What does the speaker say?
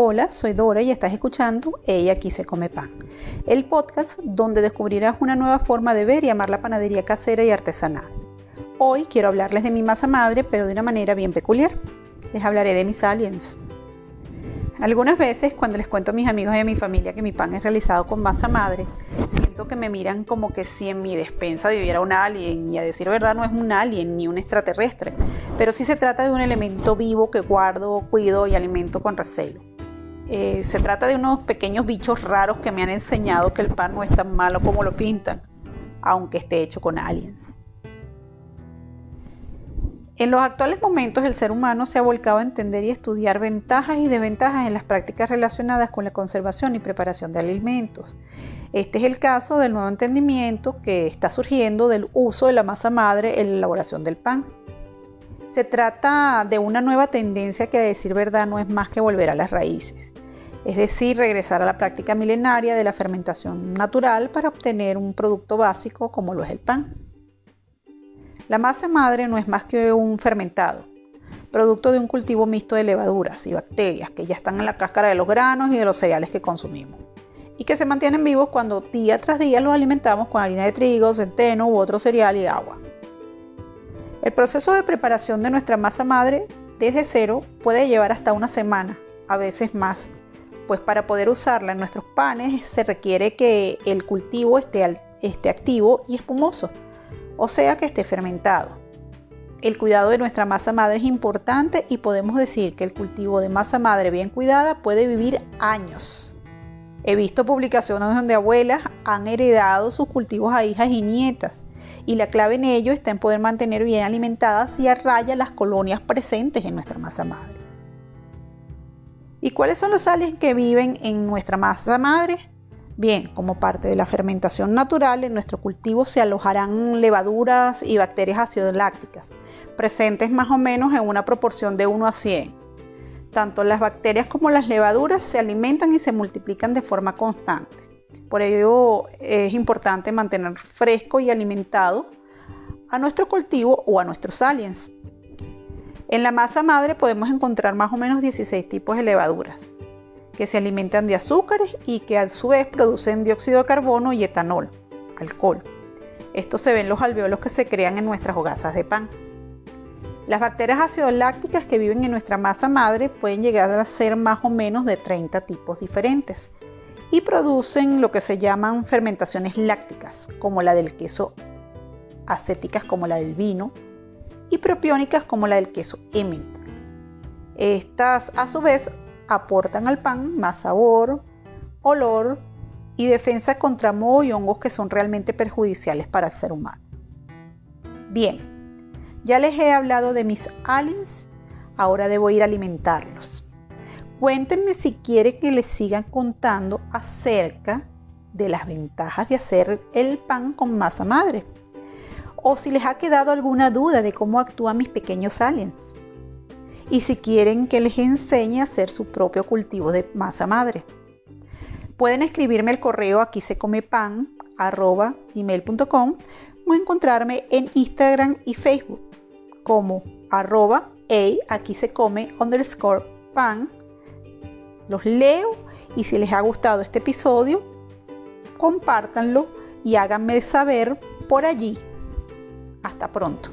Hola, soy Dora y estás escuchando Ella aquí se come pan, el podcast donde descubrirás una nueva forma de ver y amar la panadería casera y artesanal. Hoy quiero hablarles de mi masa madre, pero de una manera bien peculiar. Les hablaré de mis aliens. Algunas veces cuando les cuento a mis amigos y a mi familia que mi pan es realizado con masa madre, siento que me miran como que si en mi despensa viviera un alien, y a decir verdad no es un alien ni un extraterrestre, pero sí se trata de un elemento vivo que guardo, cuido y alimento con recelo. Eh, se trata de unos pequeños bichos raros que me han enseñado que el pan no es tan malo como lo pintan, aunque esté hecho con aliens. En los actuales momentos el ser humano se ha volcado a entender y estudiar ventajas y desventajas en las prácticas relacionadas con la conservación y preparación de alimentos. Este es el caso del nuevo entendimiento que está surgiendo del uso de la masa madre en la elaboración del pan. Se trata de una nueva tendencia que a decir verdad no es más que volver a las raíces, es decir, regresar a la práctica milenaria de la fermentación natural para obtener un producto básico como lo es el pan. La masa madre no es más que un fermentado, producto de un cultivo mixto de levaduras y bacterias que ya están en la cáscara de los granos y de los cereales que consumimos, y que se mantienen vivos cuando día tras día los alimentamos con harina de trigo, centeno u otro cereal y agua. El proceso de preparación de nuestra masa madre desde cero puede llevar hasta una semana, a veces más, pues para poder usarla en nuestros panes se requiere que el cultivo esté, esté activo y espumoso o sea que esté fermentado. El cuidado de nuestra masa madre es importante y podemos decir que el cultivo de masa madre bien cuidada puede vivir años. He visto publicaciones donde abuelas han heredado sus cultivos a hijas y nietas y la clave en ello está en poder mantener bien alimentadas y a raya las colonias presentes en nuestra masa madre. ¿Y cuáles son los sales que viven en nuestra masa madre? Bien, como parte de la fermentación natural, en nuestro cultivo se alojarán levaduras y bacterias ácido lácticas, presentes más o menos en una proporción de 1 a 100. Tanto las bacterias como las levaduras se alimentan y se multiplican de forma constante. Por ello es importante mantener fresco y alimentado a nuestro cultivo o a nuestros aliens. En la masa madre podemos encontrar más o menos 16 tipos de levaduras que se alimentan de azúcares y que a su vez producen dióxido de carbono y etanol, alcohol. Esto se ve en los alveolos que se crean en nuestras hogazas de pan. Las bacterias ácido lácticas que viven en nuestra masa madre pueden llegar a ser más o menos de 30 tipos diferentes y producen lo que se llaman fermentaciones lácticas, como la del queso, acéticas como la del vino y propiónicas como la del queso Emmental. Estas a su vez aportan al pan más sabor, olor y defensa contra moho y hongos que son realmente perjudiciales para el ser humano. Bien, ya les he hablado de mis aliens, ahora debo ir a alimentarlos. Cuéntenme si quieren que les sigan contando acerca de las ventajas de hacer el pan con masa madre. O si les ha quedado alguna duda de cómo actúan mis pequeños aliens y si quieren que les enseñe a hacer su propio cultivo de masa madre. Pueden escribirme el correo aquí se come pan gmail.com o encontrarme en Instagram y Facebook como arroba aquí se come underscore pan. Los leo y si les ha gustado este episodio, compártanlo y háganme saber por allí. Hasta pronto.